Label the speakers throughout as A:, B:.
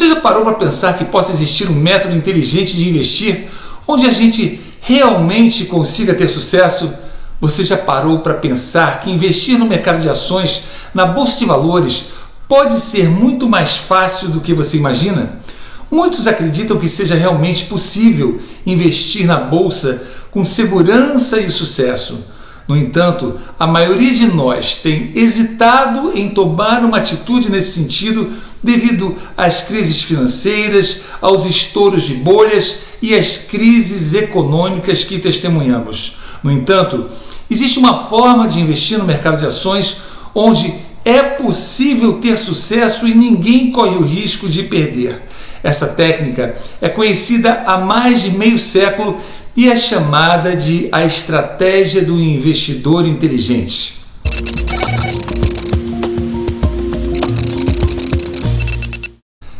A: Você já parou para pensar que possa existir um método inteligente de investir onde a gente realmente consiga ter sucesso? Você já parou para pensar que investir no mercado de ações, na bolsa de valores, pode ser muito mais fácil do que você imagina? Muitos acreditam que seja realmente possível investir na bolsa com segurança e sucesso. No entanto, a maioria de nós tem hesitado em tomar uma atitude nesse sentido devido às crises financeiras, aos estouros de bolhas e às crises econômicas que testemunhamos. No entanto, existe uma forma de investir no mercado de ações onde é possível ter sucesso e ninguém corre o risco de perder. Essa técnica é conhecida há mais de meio século e é chamada de a estratégia do investidor inteligente.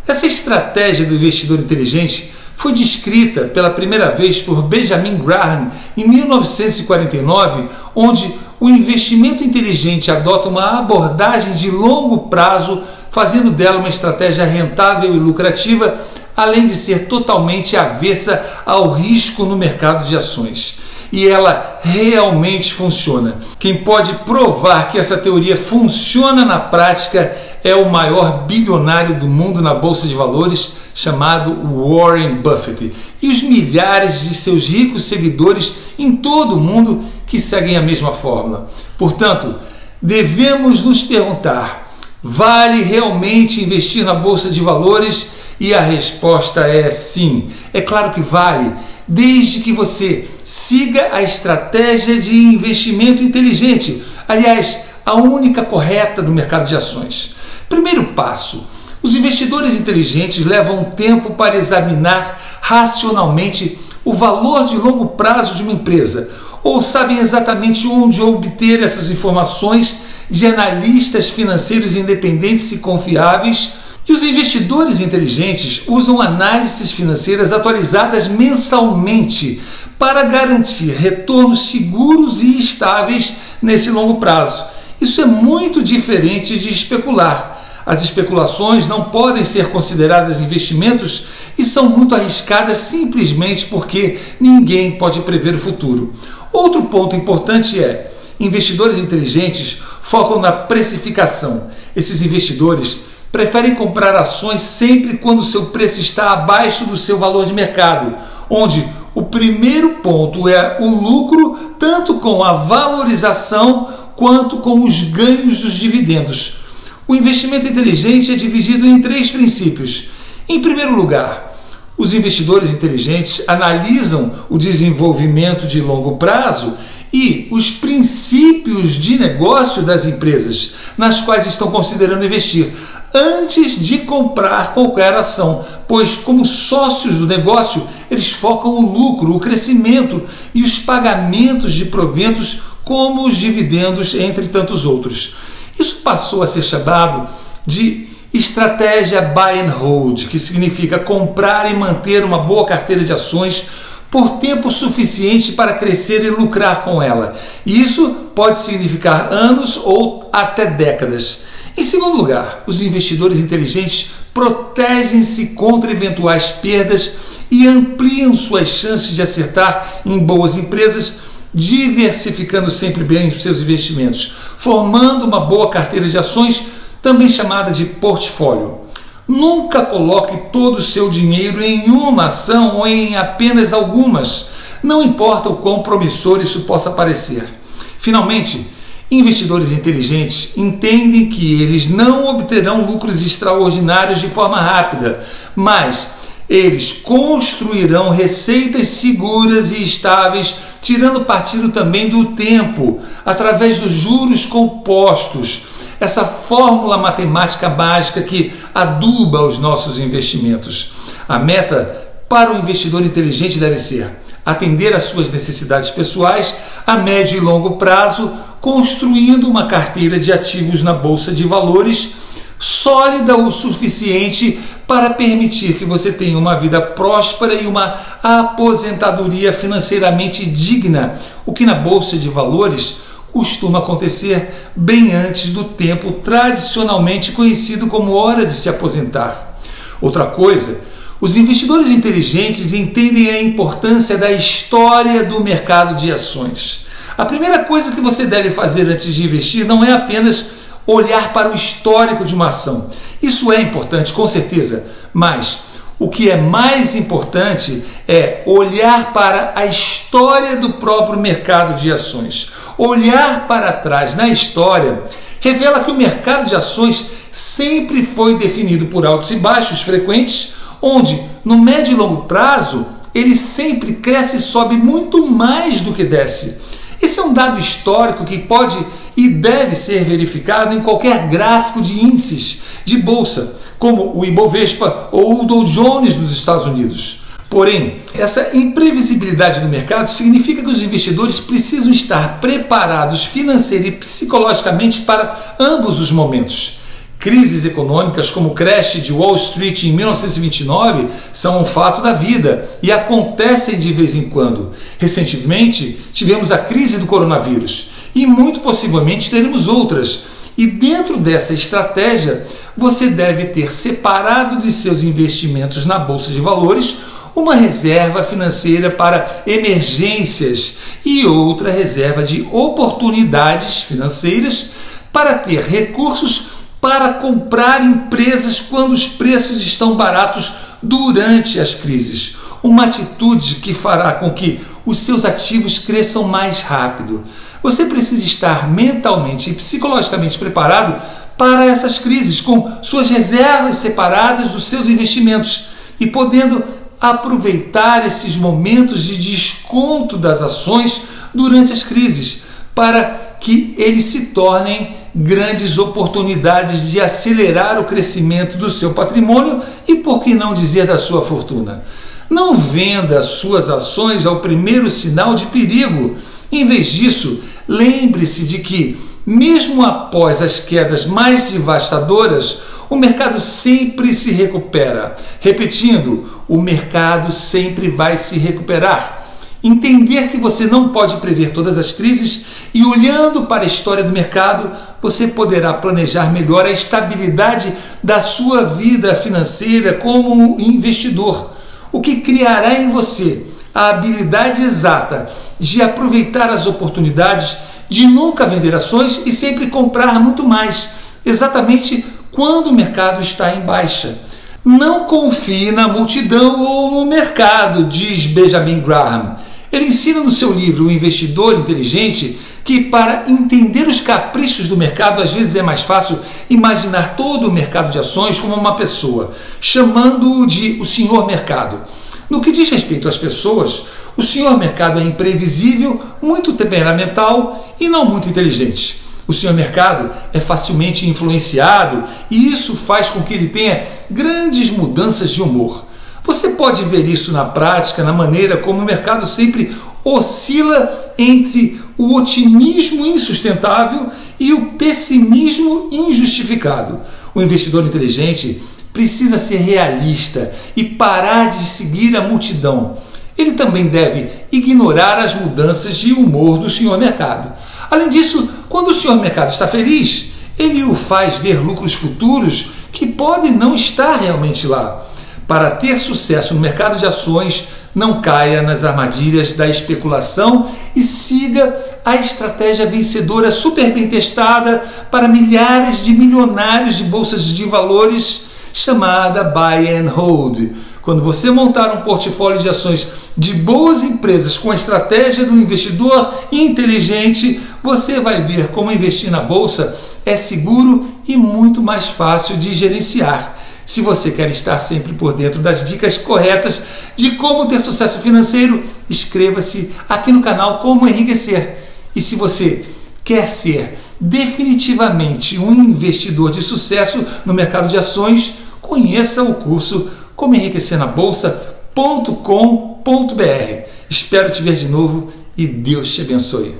A: Essa estratégia do investidor inteligente foi descrita pela primeira vez por Benjamin Graham em 1949, onde o investimento inteligente adota uma abordagem de longo prazo, fazendo dela uma estratégia rentável e lucrativa, além de ser totalmente avessa ao risco no mercado de ações. E ela realmente funciona. Quem pode provar que essa teoria funciona na prática é o maior bilionário do mundo na bolsa de valores, chamado Warren Buffett, e os milhares de seus ricos seguidores em todo o mundo que seguem a mesma fórmula. Portanto, devemos nos perguntar: vale realmente investir na bolsa de valores? E a resposta é sim. É claro que vale, desde que você siga a estratégia de investimento inteligente. Aliás, a única correta no mercado de ações. Primeiro passo: os investidores inteligentes levam tempo para examinar racionalmente o valor de longo prazo de uma empresa, ou sabem exatamente onde obter essas informações de analistas financeiros independentes e confiáveis. E os investidores inteligentes usam análises financeiras atualizadas mensalmente para garantir retornos seguros e estáveis nesse longo prazo. Isso é muito diferente de especular. As especulações não podem ser consideradas investimentos e são muito arriscadas simplesmente porque ninguém pode prever o futuro. Outro ponto importante é: investidores inteligentes focam na precificação. Esses investidores preferem comprar ações sempre quando seu preço está abaixo do seu valor de mercado, onde o primeiro ponto é o lucro, tanto com a valorização quanto com os ganhos dos dividendos. O investimento inteligente é dividido em três princípios. Em primeiro lugar, os investidores inteligentes analisam o desenvolvimento de longo prazo e os princípios de negócio das empresas nas quais estão considerando investir antes de comprar qualquer ação, pois, como sócios do negócio, eles focam o lucro, o crescimento e os pagamentos de proventos, como os dividendos, entre tantos outros. Isso passou a ser chamado de estratégia buy and hold, que significa comprar e manter uma boa carteira de ações por tempo suficiente para crescer e lucrar com ela. Isso pode significar anos ou até décadas. Em segundo lugar, os investidores inteligentes protegem-se contra eventuais perdas e ampliam suas chances de acertar em boas empresas diversificando sempre bem os seus investimentos, formando uma boa carteira de ações, também chamada de portfólio. Nunca coloque todo o seu dinheiro em uma ação ou em apenas algumas, não importa o quão promissor isso possa parecer. Finalmente, investidores inteligentes entendem que eles não obterão lucros extraordinários de forma rápida, mas eles construirão receitas seguras e estáveis, tirando partido também do tempo, através dos juros compostos. Essa fórmula matemática básica que aduba os nossos investimentos. A meta para o investidor inteligente deve ser atender às suas necessidades pessoais a médio e longo prazo, construindo uma carteira de ativos na bolsa de valores sólida o suficiente para permitir que você tenha uma vida próspera e uma aposentadoria financeiramente digna, o que na bolsa de valores costuma acontecer bem antes do tempo tradicionalmente conhecido como hora de se aposentar. Outra coisa, os investidores inteligentes entendem a importância da história do mercado de ações. A primeira coisa que você deve fazer antes de investir não é apenas olhar para o histórico de uma ação. Isso é importante, com certeza, mas o que é mais importante é olhar para a história do próprio mercado de ações. Olhar para trás na história revela que o mercado de ações sempre foi definido por altos e baixos frequentes, onde no médio e longo prazo ele sempre cresce e sobe muito mais do que desce. Esse é um dado histórico que pode e deve ser verificado em qualquer gráfico de índices de bolsa, como o Ibovespa ou o Dow Jones dos Estados Unidos. Porém, essa imprevisibilidade do mercado significa que os investidores precisam estar preparados financeira e psicologicamente para ambos os momentos. Crises econômicas como o crash de Wall Street em 1929 são um fato da vida e acontecem de vez em quando. Recentemente, tivemos a crise do coronavírus e muito possivelmente teremos outras. E dentro dessa estratégia, você deve ter separado de seus investimentos na bolsa de valores uma reserva financeira para emergências e outra reserva de oportunidades financeiras para ter recursos para comprar empresas quando os preços estão baratos durante as crises. Uma atitude que fará com que os seus ativos cresçam mais rápido. Você precisa estar mentalmente e psicologicamente preparado para essas crises, com suas reservas separadas dos seus investimentos e podendo aproveitar esses momentos de desconto das ações durante as crises, para que eles se tornem grandes oportunidades de acelerar o crescimento do seu patrimônio e, por que não dizer, da sua fortuna. Não venda suas ações ao primeiro sinal de perigo. Em vez disso, lembre-se de que, mesmo após as quedas mais devastadoras, o mercado sempre se recupera. Repetindo, o mercado sempre vai se recuperar. Entender que você não pode prever todas as crises e olhando para a história do mercado, você poderá planejar melhor a estabilidade da sua vida financeira como investidor, o que criará em você a habilidade exata de aproveitar as oportunidades, de nunca vender ações e sempre comprar muito mais, exatamente quando o mercado está em baixa. Não confie na multidão ou no mercado, diz Benjamin Graham. Ele ensina no seu livro O Investidor Inteligente que para entender os caprichos do mercado, às vezes é mais fácil imaginar todo o mercado de ações como uma pessoa, chamando-o de o senhor mercado. No que diz respeito às pessoas, o senhor mercado é imprevisível, muito temperamental e não muito inteligente. O senhor mercado é facilmente influenciado e isso faz com que ele tenha grandes mudanças de humor. Você pode ver isso na prática, na maneira como o mercado sempre oscila entre o otimismo insustentável e o pessimismo injustificado. O investidor inteligente precisa ser realista e parar de seguir a multidão. Ele também deve ignorar as mudanças de humor do senhor mercado. Além disso, quando o senhor mercado está feliz, ele o faz ver lucros futuros que podem não estar realmente lá. Para ter sucesso no mercado de ações, não caia nas armadilhas da especulação e siga a estratégia vencedora super bem testada para milhares de milionários de bolsas de valores chamada Buy and Hold. Quando você montar um portfólio de ações de boas empresas com a estratégia do investidor inteligente, você vai ver como investir na bolsa é seguro e muito mais fácil de gerenciar. Se você quer estar sempre por dentro das dicas corretas de como ter sucesso financeiro, inscreva-se aqui no canal Como Enriquecer. E se você quer ser definitivamente um investidor de sucesso no mercado de ações, conheça o curso Como Enriquecer na Bolsa.com.br. Espero te ver de novo e Deus te abençoe.